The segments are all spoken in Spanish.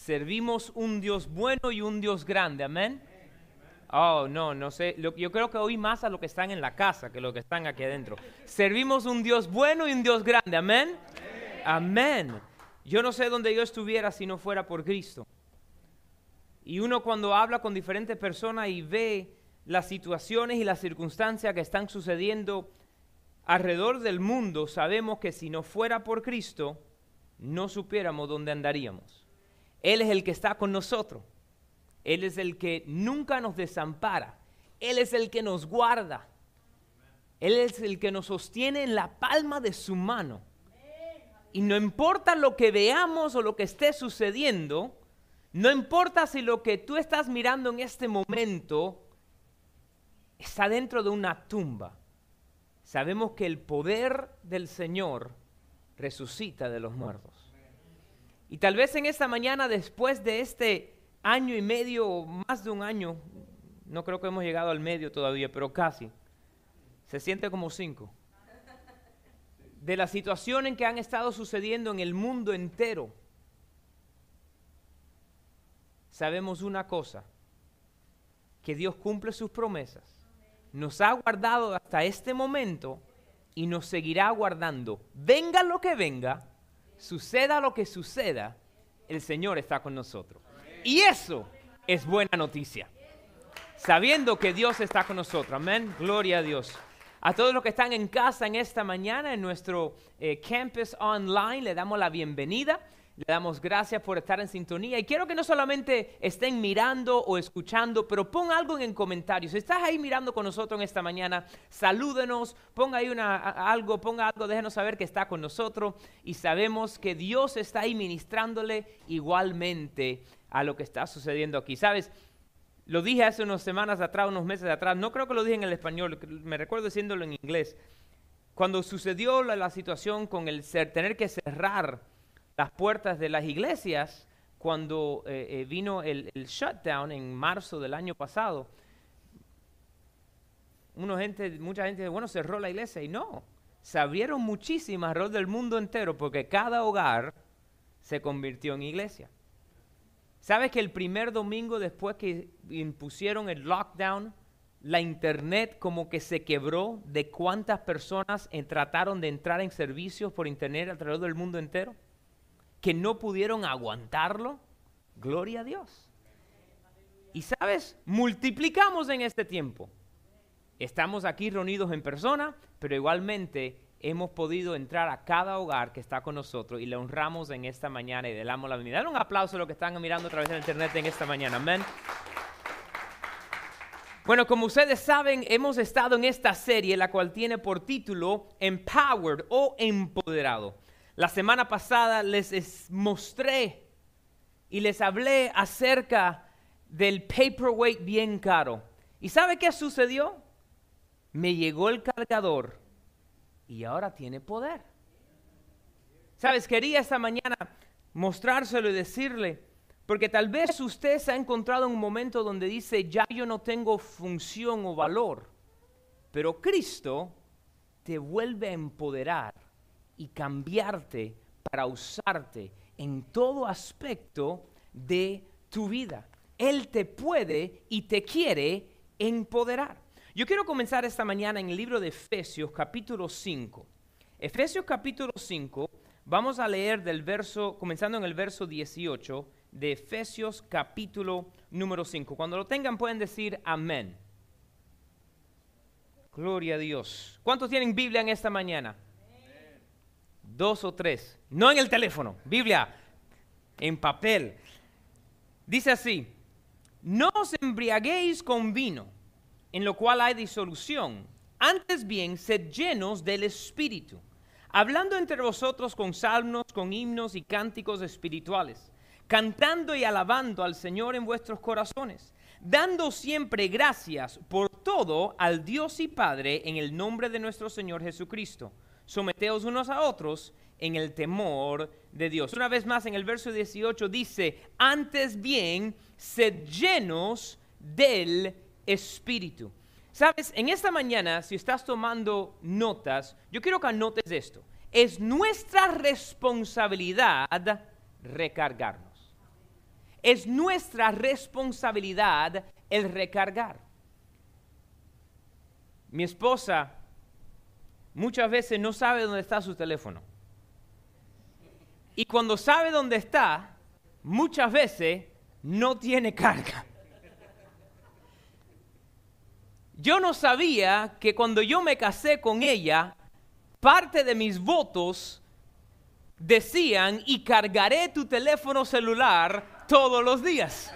servimos un Dios bueno y un Dios grande, amén. Oh, no, no sé. Yo creo que oí más a los que están en la casa que los que están aquí adentro. Servimos un Dios bueno y un Dios grande. Amén. Amén. Yo no sé dónde yo estuviera si no fuera por Cristo. Y uno cuando habla con diferentes personas y ve las situaciones y las circunstancias que están sucediendo alrededor del mundo, sabemos que si no fuera por Cristo, no supiéramos dónde andaríamos. Él es el que está con nosotros. Él es el que nunca nos desampara. Él es el que nos guarda. Él es el que nos sostiene en la palma de su mano. Y no importa lo que veamos o lo que esté sucediendo, no importa si lo que tú estás mirando en este momento está dentro de una tumba. Sabemos que el poder del Señor resucita de los muertos. Y tal vez en esta mañana, después de este año y medio o más de un año, no creo que hemos llegado al medio todavía, pero casi, se siente como cinco, de la situación en que han estado sucediendo en el mundo entero, sabemos una cosa, que Dios cumple sus promesas, nos ha guardado hasta este momento y nos seguirá guardando. Venga lo que venga, suceda lo que suceda, el Señor está con nosotros. Y eso es buena noticia. Sabiendo que Dios está con nosotros. Amén. Gloria a Dios. A todos los que están en casa en esta mañana en nuestro eh, campus online, le damos la bienvenida. Le damos gracias por estar en sintonía y quiero que no solamente estén mirando o escuchando, pero pon algo en el comentario. Si estás ahí mirando con nosotros en esta mañana, salúdenos, ponga ahí una, algo, ponga algo, déjenos saber que está con nosotros y sabemos que Dios está ahí ministrándole igualmente a lo que está sucediendo aquí. ¿Sabes? Lo dije hace unas semanas atrás, unos meses atrás, no creo que lo dije en el español, me recuerdo diciéndolo en inglés. Cuando sucedió la, situación con el ser, tener que cerrar las puertas de las iglesias, cuando eh, eh, vino el, shutdown en marzo del año pasado, uno gente, mucha gente bueno, cerró la iglesia y no, se abrieron muchísimas alrededor del mundo entero porque cada hogar se convirtió en iglesia. ¿Sabes que el primer domingo después que impusieron el lockdown, la internet como que se quebró de cuántas personas trataron de entrar en servicios por internet alrededor del mundo entero? Que no pudieron aguantarlo. Gloria a Dios. Y sabes, multiplicamos en este tiempo. Estamos aquí reunidos en persona, pero igualmente hemos podido entrar a cada hogar que está con nosotros y le honramos en esta mañana y le damos la bienvenida. Dale un aplauso a los que están mirando a través de internet en esta mañana. Amén. Bueno, como ustedes saben, hemos estado en esta serie, la cual tiene por título Empowered o Empoderado. La semana pasada les mostré y les hablé acerca del paperweight bien caro. ¿Y sabe qué sucedió? Me llegó el cargador y ahora tiene poder. Sabes, quería esta mañana mostrárselo y decirle, porque tal vez usted se ha encontrado en un momento donde dice, ya yo no tengo función o valor, pero Cristo te vuelve a empoderar y cambiarte para usarte en todo aspecto de tu vida. Él te puede y te quiere empoderar. Yo quiero comenzar esta mañana en el libro de Efesios capítulo 5. Efesios capítulo 5, vamos a leer del verso, comenzando en el verso 18 de Efesios capítulo número 5. Cuando lo tengan pueden decir amén. Gloria a Dios. ¿Cuántos tienen Biblia en esta mañana? Dos o tres. No en el teléfono, Biblia en papel. Dice así, no os embriaguéis con vino en lo cual hay disolución. Antes bien, sed llenos del Espíritu, hablando entre vosotros con salmos, con himnos y cánticos espirituales, cantando y alabando al Señor en vuestros corazones, dando siempre gracias por todo al Dios y Padre en el nombre de nuestro Señor Jesucristo. Someteos unos a otros en el temor de Dios. Una vez más en el verso 18 dice, antes bien, sed llenos del espíritu. Sabes, en esta mañana, si estás tomando notas, yo quiero que anotes esto. Es nuestra responsabilidad recargarnos. es nuestra responsabilidad el recargar. Mi esposa muchas veces no sabe dónde está su teléfono. Y cuando sabe dónde está, muchas veces no tiene carga. Yo no sabía que cuando yo me casé con ella, parte de mis votos decían, y cargaré tu teléfono celular todos los días.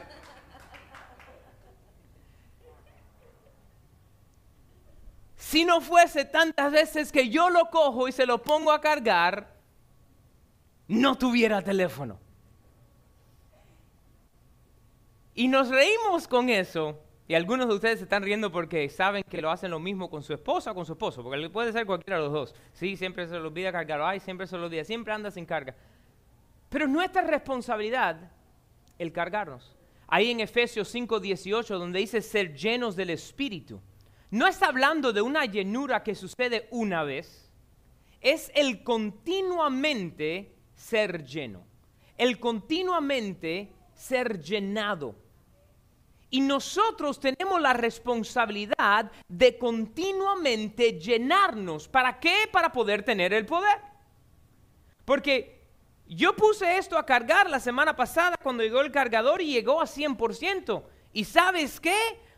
Si no fuese tantas veces que yo lo cojo y se lo pongo a cargar, no tuviera teléfono. Y nos reímos con eso. Y algunos de ustedes se están riendo porque saben que lo hacen lo mismo con su esposa o con su esposo, porque puede ser cualquiera de los dos. Sí, siempre se lo olvida cargar, ay, siempre se lo olvida, siempre anda sin carga. Pero es nuestra responsabilidad el cargarnos. Ahí en Efesios 5:18, donde dice ser llenos del Espíritu, no está hablando de una llenura que sucede una vez, es el continuamente ser lleno, el continuamente ser llenado. Y nosotros tenemos la responsabilidad de continuamente llenarnos. ¿Para qué? Para poder tener el poder. Porque yo puse esto a cargar la semana pasada cuando llegó el cargador y llegó a 100%. ¿Y sabes qué?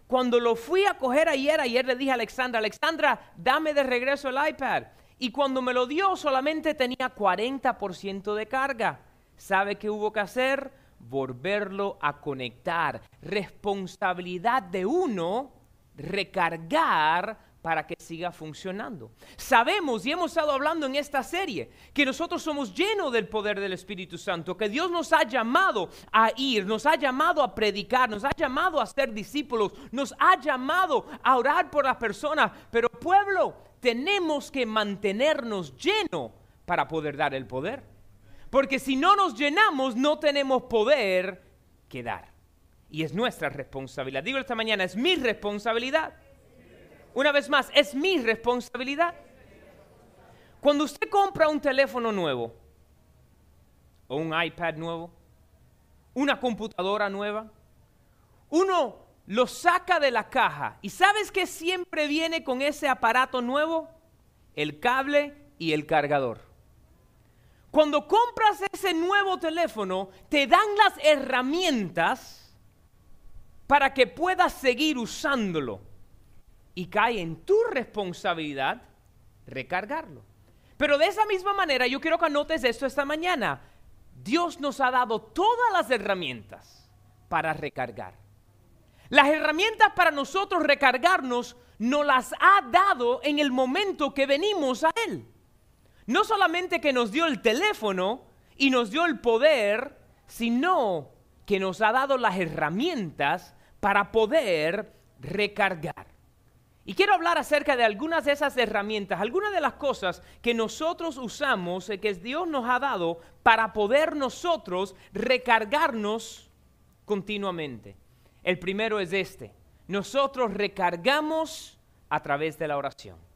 Cuando lo fui a coger ayer, ayer le dije a Alexandra, Alexandra, dame de regreso el iPad. Y cuando me lo dio solamente tenía 40% de carga. ¿Sabe qué hubo que hacer? volverlo a conectar. Responsabilidad de uno, recargar para que siga funcionando. Sabemos y hemos estado hablando en esta serie que nosotros somos llenos del poder del Espíritu Santo, que Dios nos ha llamado a ir, nos ha llamado a predicar, nos ha llamado a ser discípulos, nos ha llamado a orar por las personas, pero pueblo, tenemos que mantenernos llenos para poder dar el poder. Porque si no nos llenamos, no tenemos poder que dar. Y es nuestra responsabilidad. Digo esta mañana, es mi responsabilidad. Una vez más, es mi responsabilidad. Cuando usted compra un teléfono nuevo, o un iPad nuevo, una computadora nueva, uno lo saca de la caja. ¿Y sabes que siempre viene con ese aparato nuevo? El cable y el cargador. Cuando compras ese nuevo teléfono, te dan las herramientas para que puedas seguir usándolo. Y cae en tu responsabilidad recargarlo. Pero de esa misma manera, yo quiero que anotes esto esta mañana. Dios nos ha dado todas las herramientas para recargar. Las herramientas para nosotros recargarnos nos las ha dado en el momento que venimos a Él. No solamente que nos dio el teléfono y nos dio el poder, sino que nos ha dado las herramientas para poder recargar. Y quiero hablar acerca de algunas de esas herramientas, algunas de las cosas que nosotros usamos, que Dios nos ha dado para poder nosotros recargarnos continuamente. El primero es este. Nosotros recargamos a través de la oración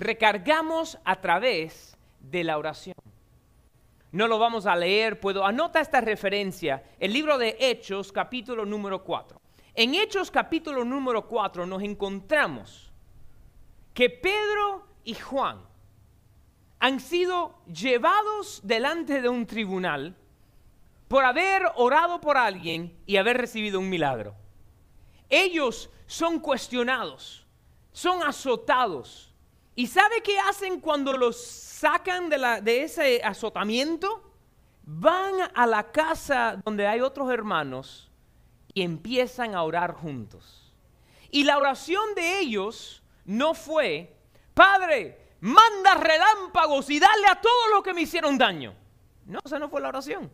recargamos a través de la oración. No lo vamos a leer, puedo, anota esta referencia, el libro de Hechos capítulo número 4. En Hechos capítulo número 4 nos encontramos que Pedro y Juan han sido llevados delante de un tribunal por haber orado por alguien y haber recibido un milagro. Ellos son cuestionados, son azotados, ¿Y sabe qué hacen cuando los sacan de, de ese azotamiento? Van a la casa donde hay otros hermanos y empiezan a orar juntos. Y la oración de ellos no fue, Padre, manda relámpagos y dale a todos los que me hicieron daño. No, esa no fue la oración.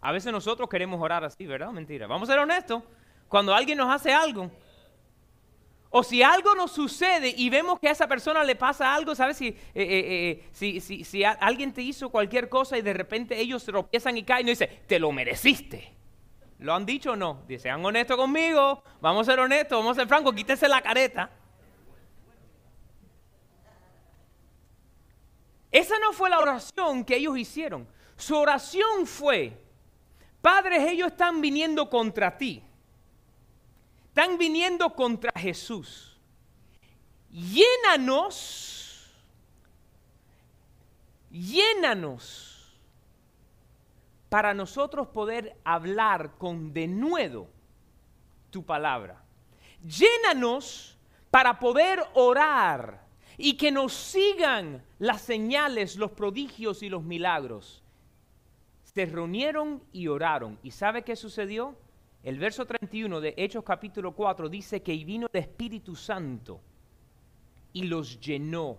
A veces nosotros queremos orar así, ¿verdad? Mentira. Vamos a ser honestos. Cuando alguien nos hace algo, o si algo nos sucede y vemos que a esa persona le pasa algo, ¿sabes? Si, eh, eh, eh, si, alguien te hizo cualquier cosa y de repente ellos se tropiezan y caen y dice, te lo mereciste. ¿Lo han dicho o no? Sean honestos conmigo, vamos a ser honestos, vamos a ser francos, quítese la careta. Esa no fue la oración que ellos hicieron. Su oración fue, padres, ellos están viniendo contra ti. Están viniendo contra Jesús. Llénanos, llénanos para nosotros poder hablar con denuedo tu palabra. Llénanos para poder orar y que nos sigan las señales, los prodigios y los milagros. Se reunieron y oraron. ¿Y sabe qué sucedió? El verso 31 de Hechos capítulo 4 dice que vino el Espíritu Santo y los llenó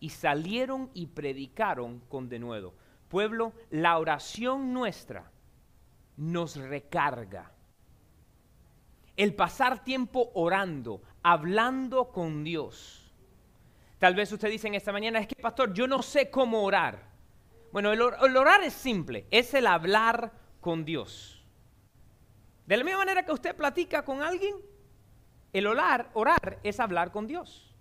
y salieron y predicaron con denuedo. Pueblo, la oración nuestra nos recarga. El pasar tiempo orando, hablando con Dios. Tal vez usted dice en esta mañana, es que pastor, yo no sé cómo orar. Bueno, el, orar es simple, es el hablar con Dios. De la misma manera que usted platica con alguien, el orar, orar es hablar con Dios.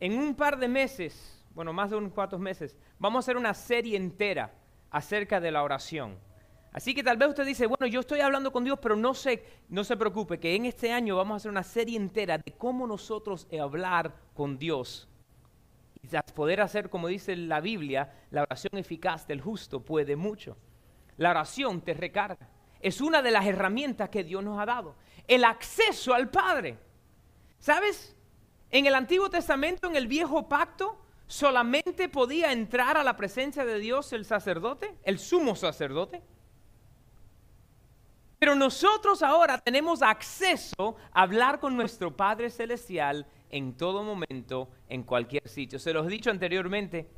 En un par de meses, bueno, más de unos cuantos meses, vamos a hacer una serie entera acerca de la oración. Así que tal vez usted dice, bueno, yo estoy hablando con Dios, pero no sé, no se preocupe, que en este año vamos a hacer una serie entera de cómo nosotros hablar con Dios. Y poder hacer, como dice la Biblia, la oración eficaz del justo puede mucho. La oración te recarga es una de las herramientas que Dios nos ha dado. El acceso al Padre. ¿Sabes? En el Antiguo Testamento, en el viejo pacto, solamente podía entrar a la presencia de Dios el sacerdote, el sumo sacerdote. Pero nosotros ahora tenemos acceso a hablar con nuestro Padre Celestial en todo momento, en cualquier sitio. Se los he dicho anteriormente,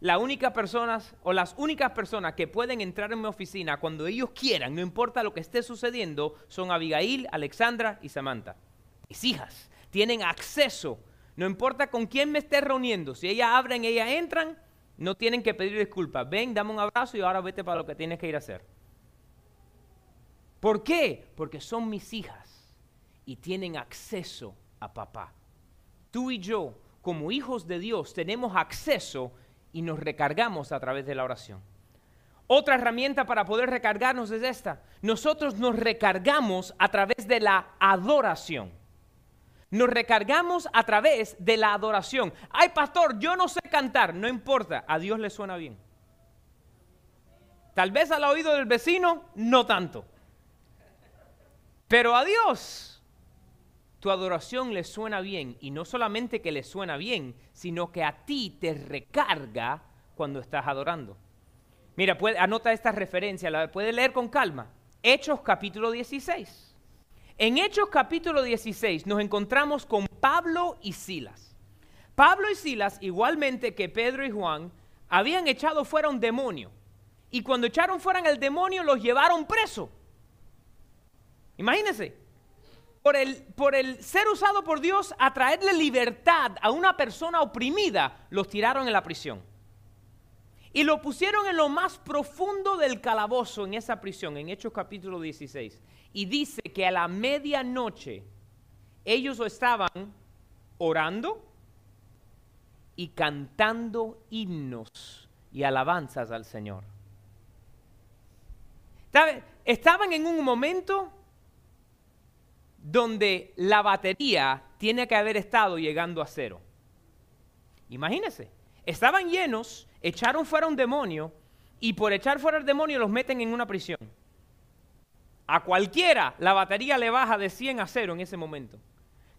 la única personas o las únicas personas que pueden entrar en mi oficina cuando ellos quieran, no importa lo que esté sucediendo, son Abigail, Alexandra y Samantha. Mis hijas tienen acceso, no importa con quién me esté reuniendo, si ellas abren, ellas entran, no tienen que pedir disculpas. Ven, dame un abrazo y ahora vete para lo que tienes que ir a hacer. ¿Por qué? Porque son mis hijas y tienen acceso a papá. Tú y yo, como hijos de Dios, tenemos acceso y nos recargamos a través de la oración. Otra herramienta para poder recargarnos es esta. Nosotros nos recargamos a través de la adoración. Nos recargamos a través de la adoración. Ay, pastor, yo no sé cantar. No importa, a Dios le suena bien. Tal vez al oído del vecino, no tanto. Pero a Dios tu adoración le suena bien y no solamente que le suena bien, sino que a ti te recarga cuando estás adorando. Mira, anota esta referencia, la puedes leer con calma. Hechos capítulo 16. En Hechos capítulo 16 nos encontramos con Pablo y Silas. Pablo y Silas, igualmente que Pedro y Juan, habían echado fuera un demonio. Y cuando echaron fuera el demonio, los llevaron preso. Imagínense, por el, por el ser usado por Dios a traerle libertad a una persona oprimida, los tiraron en la prisión. Y lo pusieron en lo más profundo del calabozo, en esa prisión, en Hechos capítulo 16. Y dice que a la medianoche ellos estaban orando y cantando himnos y alabanzas al Señor. Estaban en un momento donde la batería tiene que haber estado llegando a cero. Imagínense, estaban llenos, echaron fuera un demonio y por echar fuera el demonio los meten en una prisión. A cualquiera la batería le baja de 100 a cero en ese momento.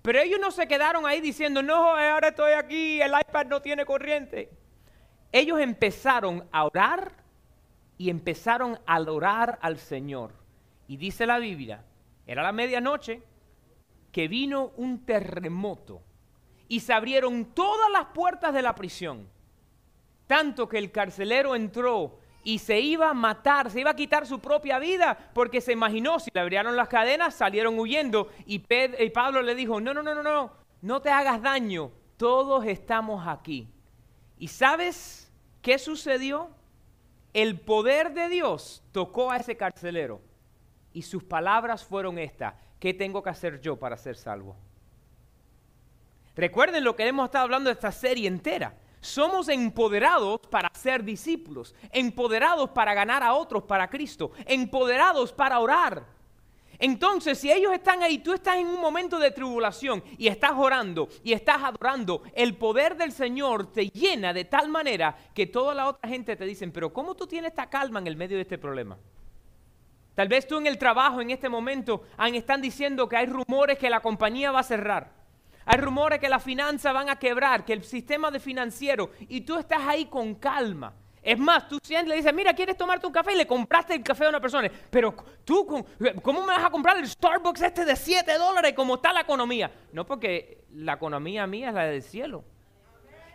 Pero ellos no se quedaron ahí diciendo, no, ahora estoy aquí, el iPad no tiene corriente. Ellos empezaron a orar y empezaron a adorar al Señor. Y dice la Biblia, era la medianoche, que vino un terremoto y se abrieron todas las puertas de la prisión, tanto que el carcelero entró y se iba a matar, se iba a quitar su propia vida, porque se imaginó, si le abrieron las cadenas, salieron huyendo, y, y Pablo le dijo, no, no, no, no, no, no te hagas daño, todos estamos aquí. ¿Y sabes qué sucedió? El poder de Dios tocó a ese carcelero, y sus palabras fueron estas, ¿qué tengo que hacer yo para ser salvo? Recuerden lo que hemos estado hablando de esta serie entera. Somos empoderados para ser discípulos, empoderados para ganar a otros para Cristo, empoderados para orar. Entonces, si ellos están ahí, tú estás en un momento de tribulación y estás orando y estás adorando, el poder del Señor te llena de tal manera que toda la otra gente te dicen, pero ¿cómo tú tienes esta calma en el medio de este problema? Tal vez tú en el trabajo en este momento están diciendo que hay rumores que la compañía va a cerrar. Hay rumores que las finanzas van a quebrar, que el sistema de financiero, y tú estás ahí con calma. Es más, tú siempre le dices, mira, ¿quieres tomarte un café? Y le compraste el café a una persona. Pero tú, ¿cómo me vas a comprar el Starbucks este de 7 dólares como está la economía? No, porque la economía mía es la del cielo.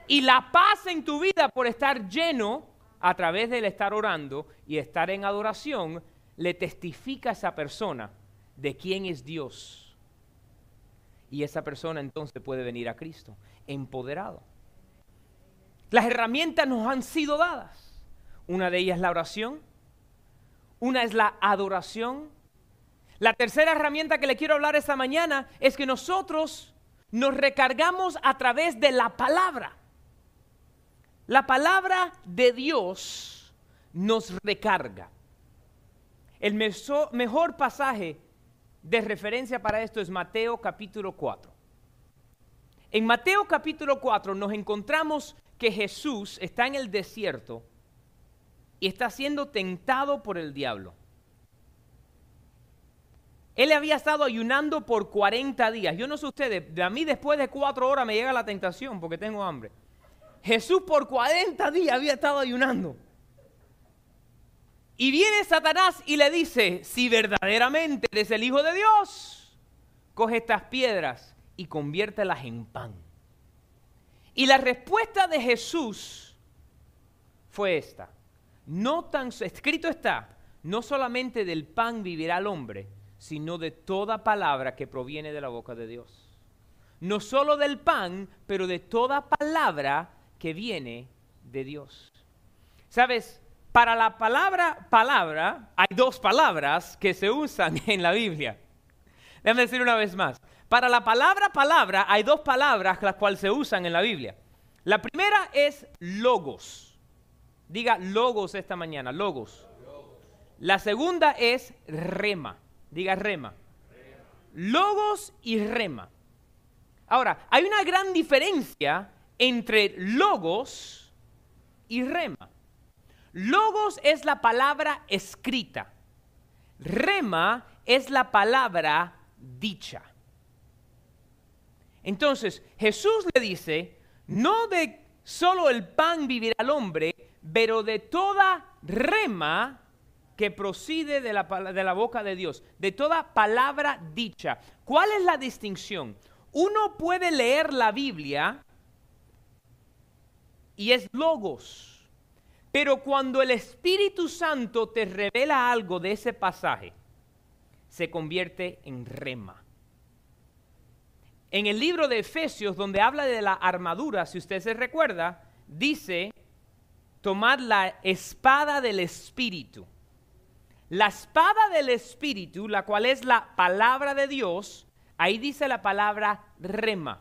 Y la paz en tu vida por estar lleno a través del estar orando y estar en adoración, le testifica a esa persona de quién es Dios. Y esa persona entonces puede venir a Cristo, empoderado. Las herramientas nos han sido dadas. Una de ellas es la oración, una es la adoración. La tercera herramienta que le quiero hablar esta mañana es que nosotros nos recargamos a través de la palabra. La palabra de Dios nos recarga. El mejor pasaje de referencia para esto es Mateo capítulo 4. En Mateo capítulo 4 nos encontramos que Jesús está en el desierto y está siendo tentado por el diablo. Él había estado ayunando por 40 días. Yo no sé ustedes, a mí después de cuatro horas me llega la tentación porque tengo hambre. Jesús por 40 días había estado ayunando. Y viene Satanás y le dice, si verdaderamente eres el Hijo de Dios, coge estas piedras y conviértelas en pan. Y la respuesta de Jesús fue esta. No tan escrito está, no solamente del pan vivirá el hombre, sino de toda palabra que proviene de la boca de Dios. No solo del pan, pero de toda palabra que viene de Dios. ¿Sabes? Para la palabra palabra hay dos palabras que se usan en la Biblia. Déjame decir una vez más. Para la palabra palabra hay dos palabras las cuales se usan en la Biblia. La primera es logos. Diga logos esta mañana, logos. La segunda es rema. Diga rema. Logos y rema. Ahora, hay una gran diferencia entre logos y rema. Logos es la palabra escrita. Rema es la palabra dicha. Entonces Jesús le dice, no de solo el pan vivirá el hombre, pero de toda rema que procede de la, de la, boca de Dios, de toda palabra dicha. ¿Cuál es la distinción? Uno puede leer la Biblia y es logos, pero cuando el Espíritu Santo te revela algo de ese pasaje, se convierte en rema. En el libro de Efesios, donde habla de la armadura, si usted se recuerda, dice, tomad la espada del Espíritu. La espada del Espíritu, la cual es la palabra de Dios, ahí dice la palabra rema.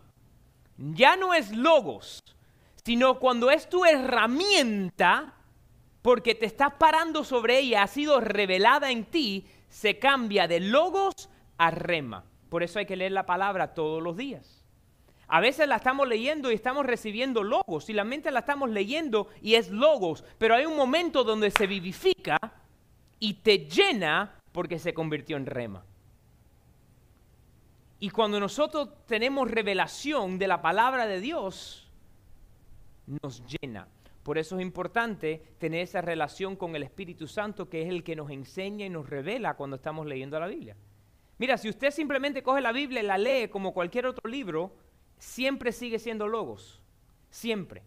Ya no es logos, sino cuando es tu herramienta, porque te estás parando sobre ella, ha sido revelada en ti, se cambia de logos a rema. Por eso hay que leer la palabra todos los días. A veces la estamos leyendo y estamos recibiendo logos, y la mente la estamos leyendo y es logos, pero hay un momento donde se vivifica y te llena porque se convirtió en rema. Y cuando nosotros tenemos revelación de la palabra de Dios, nos llena. Por eso es importante tener esa relación con el Espíritu Santo, que es el que nos enseña y nos revela cuando estamos leyendo la Biblia. Mira, si usted simplemente coge la Biblia y la lee como cualquier otro libro, siempre sigue siendo logos. Siempre.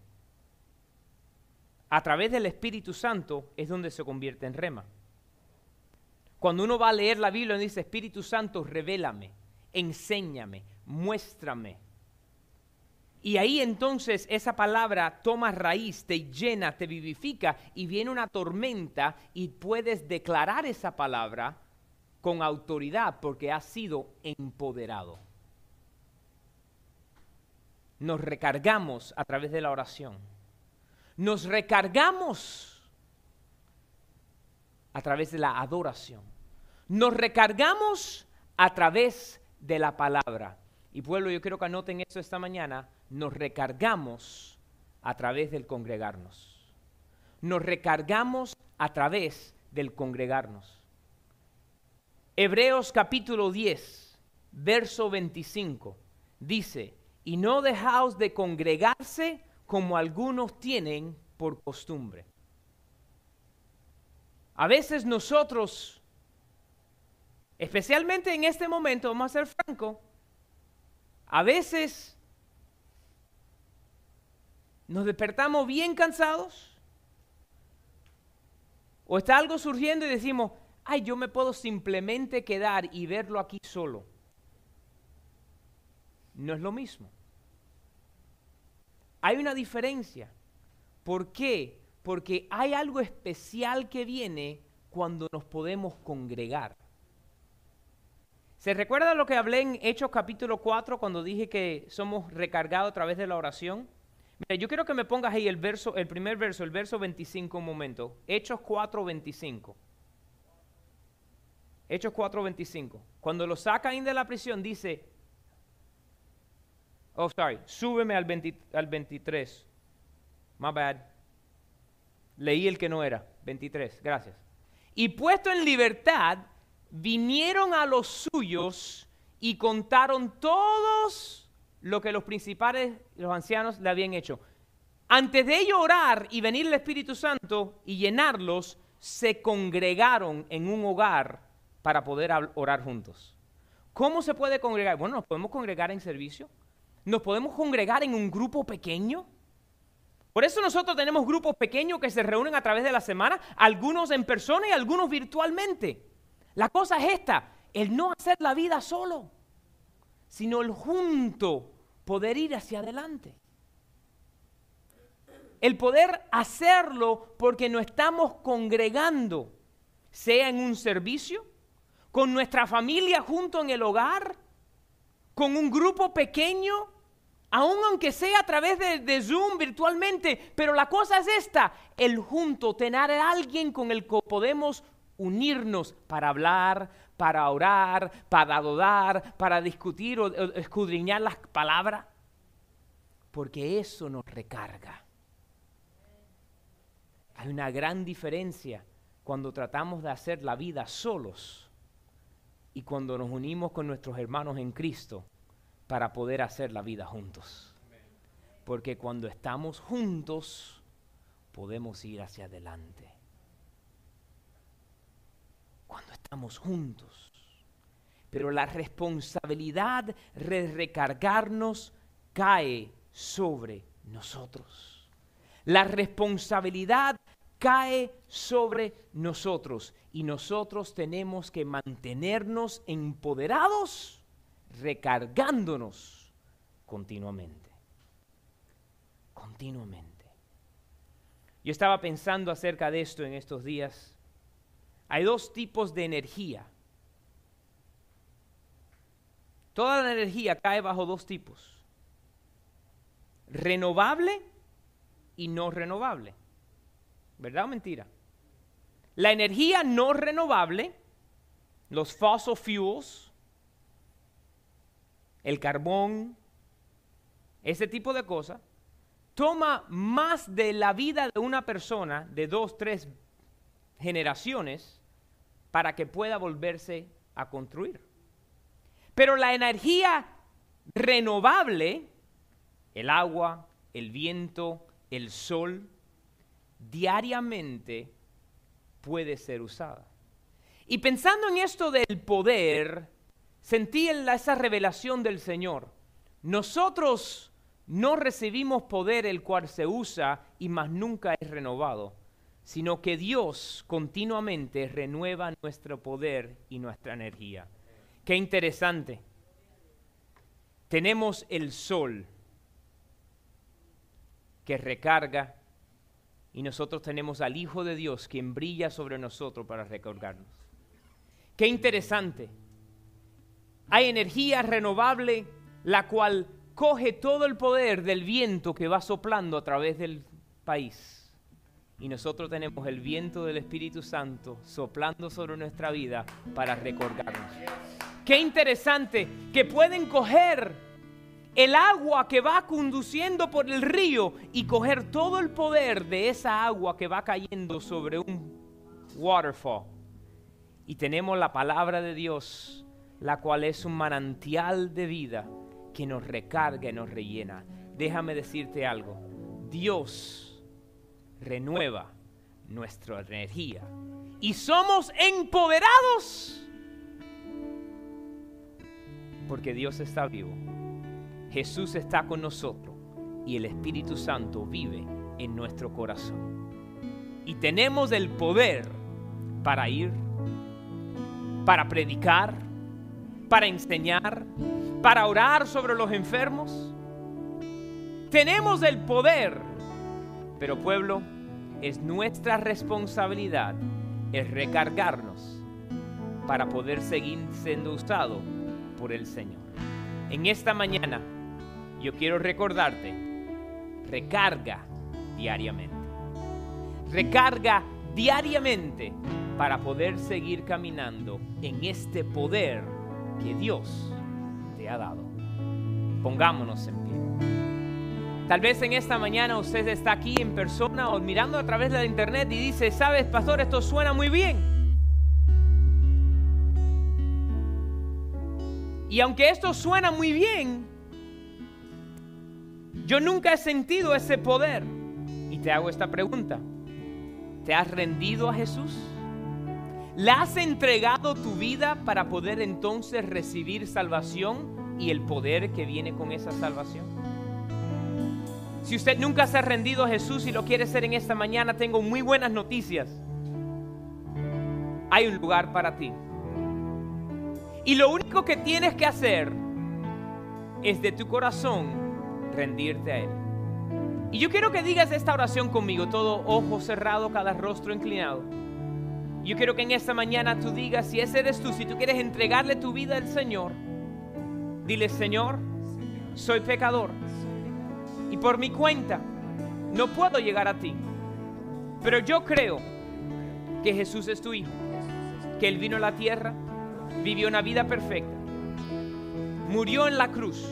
A través del Espíritu Santo es donde se convierte en rema. Cuando uno va a leer la Biblia y dice, Espíritu Santo, revélame, enséñame, muéstrame. Y ahí entonces esa palabra toma raíz, te llena, te vivifica y viene una tormenta y puedes declarar esa palabra con autoridad porque ha sido empoderado. Nos recargamos a través de la oración. nos recargamos a través de la adoración. Nos recargamos a través de la palabra. Y pueblo, yo quiero que anoten esto esta mañana. Nos recargamos a través del congregarnos. Nos recargamos a través del congregarnos. Hebreos capítulo 10, verso 25, dice, y no dejaos de congregarse como algunos tienen por costumbre. A veces nosotros, especialmente en este momento, vamos a ser franco, a veces nos despertamos bien cansados o está algo surgiendo y decimos, ay, yo me puedo simplemente quedar y verlo aquí solo. No es lo mismo. Hay una diferencia. ¿Por qué? Porque hay algo especial que viene cuando nos podemos congregar. ¿Se recuerda lo que hablé en Hechos capítulo 4 cuando dije que somos recargados a través de la oración? Mira, yo quiero que me pongas ahí el verso, el primer verso, el verso 25 un momento. Hechos 4, 25. Hechos 4, 25. Cuando lo sacan de la prisión dice, Oh, sorry. Súbeme al, 23. My bad. Leí el que no era. 23. Gracias. Y puesto en libertad, vinieron a los suyos y contaron todos lo que los principales, los ancianos, le habían hecho. Antes de ello orar y venir el Espíritu Santo y llenarlos, se congregaron en un hogar para poder orar juntos. ¿Cómo se puede congregar? Bueno, nos podemos congregar en servicio nos podemos congregar en un grupo pequeño. Por eso nosotros tenemos grupos pequeños que se reúnen a través de la semana, algunos en persona y algunos virtualmente. La cosa es esta, el no hacer la vida solo, sino el junto poder ir hacia adelante. El poder hacerlo porque nos estamos congregando, sea en un servicio, con nuestra familia junto en el hogar, con un grupo pequeño, aun aunque sea a través de, Zoom virtualmente, pero la cosa es esta, el junto, tener a alguien con el que podemos unirnos para hablar, para orar, para adorar, para discutir o, o escudriñar las palabras, porque eso nos recarga. Hay una gran diferencia cuando tratamos de hacer la vida solos y cuando nos unimos con nuestros hermanos en Cristo para poder hacer la vida juntos. Porque cuando estamos juntos podemos ir hacia adelante. Cuando estamos juntos. Pero la responsabilidad de recargarnos cae sobre nosotros. La responsabilidad cae sobre nosotros y nosotros tenemos que mantenernos empoderados, recargándonos continuamente. Continuamente. Yo estaba pensando acerca de esto en estos días. Hay dos tipos de energía. Toda la energía cae bajo dos tipos. Renovable y no renovable. ¿Verdad o mentira? La energía no renovable, los fossil fuels, el carbón, ese tipo de cosas, toma más de la vida de una persona, de dos, tres generaciones, para que pueda volverse a construir. Pero la energía renovable, el agua, el viento, el sol, diariamente puede ser usada. Y pensando en esto del poder, sentí esa revelación del Señor. Nosotros no recibimos poder el cual se usa y más nunca es renovado, sino que Dios continuamente renueva nuestro poder y nuestra energía. Qué interesante. Tenemos el sol que recarga y nosotros tenemos al Hijo de Dios quien brilla sobre nosotros para recordarnos. Qué interesante. Hay energía renovable la cual coge todo el poder del viento que va soplando a través del país y nosotros tenemos el viento del Espíritu Santo soplando sobre nuestra vida para recordarnos. Qué interesante que pueden coger el agua que va conduciendo por el río y coger todo el poder de esa agua que va cayendo sobre un waterfall. Y tenemos la palabra de Dios, la cual es un manantial de vida que nos recarga y nos rellena. Déjame decirte algo. Dios renueva nuestra energía. Y somos empoderados porque Dios está vivo. Jesús está con nosotros y el Espíritu Santo vive en nuestro corazón. Y tenemos el poder para ir, para predicar, para enseñar, para orar sobre los enfermos. Tenemos el poder, pero pueblo, es nuestra responsabilidad es recargarnos para poder seguir siendo usado por el Señor. En esta mañana yo quiero recordarte, recarga diariamente. Recarga diariamente para poder seguir caminando en este poder que Dios te ha dado. Pongámonos en pie. Tal vez en esta mañana usted está aquí en persona o mirando a través de la internet y dice, sabes, pastor, esto suena muy bien. Y aunque esto suena muy bien, yo nunca he sentido ese poder. Y te hago esta pregunta. ¿Te has rendido a Jesús? ¿Le has entregado tu vida para poder entonces recibir salvación y el poder que viene con esa salvación? Si usted nunca se ha rendido a Jesús y lo quiere hacer en esta mañana, tengo muy buenas noticias. Hay un lugar para ti. Y lo único que tienes que hacer es de tu corazón rendirte a Él. Y yo quiero que digas esta oración conmigo, todo ojo cerrado, cada rostro inclinado. Yo quiero que en esta mañana tú digas, si ese eres tú, si tú quieres entregarle tu vida al Señor, dile, Señor, soy pecador. Y por mi cuenta, no puedo llegar a ti. Pero yo creo que Jesús es tu Hijo, que Él vino a la tierra, vivió una vida perfecta, murió en la cruz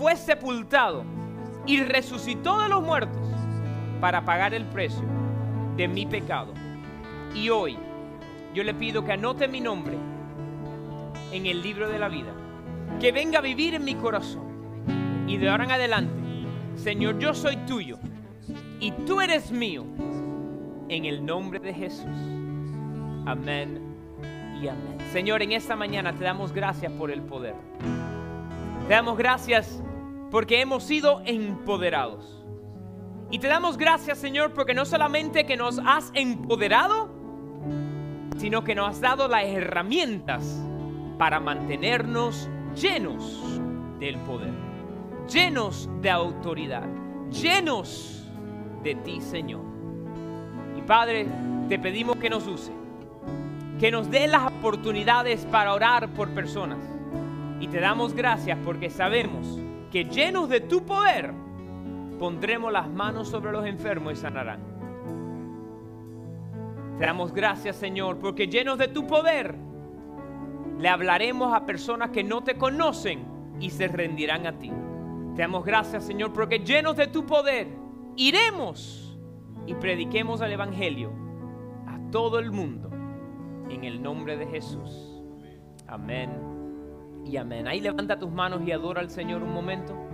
fue sepultado y resucitó de los muertos para pagar el precio de mi pecado. Y hoy yo le pido que anote mi nombre en el libro de la vida, que venga a vivir en mi corazón. Y de ahora en adelante, Señor, yo soy tuyo y tú eres mío. En el nombre de Jesús. Amén y amén. Señor, en esta mañana te damos gracias por el poder. Te damos gracias porque hemos sido empoderados. Y te damos gracias, Señor, porque no solamente que nos has empoderado, sino que nos has dado las herramientas para mantenernos llenos del poder, llenos de autoridad, llenos de ti, Señor. Y Padre, te pedimos que nos use, que nos dé las oportunidades para orar por personas. Y te damos gracias porque sabemos que llenos de tu poder pondremos las manos sobre los enfermos y sanarán. Te damos gracias, Señor, porque llenos de tu poder le hablaremos a personas que no te conocen y se rendirán a ti. Te damos gracias, Señor, porque llenos de tu poder iremos y prediquemos el Evangelio a todo el mundo en el nombre de Jesús. Amén y amén. Ahí levanta tus manos y adora al Señor un momento.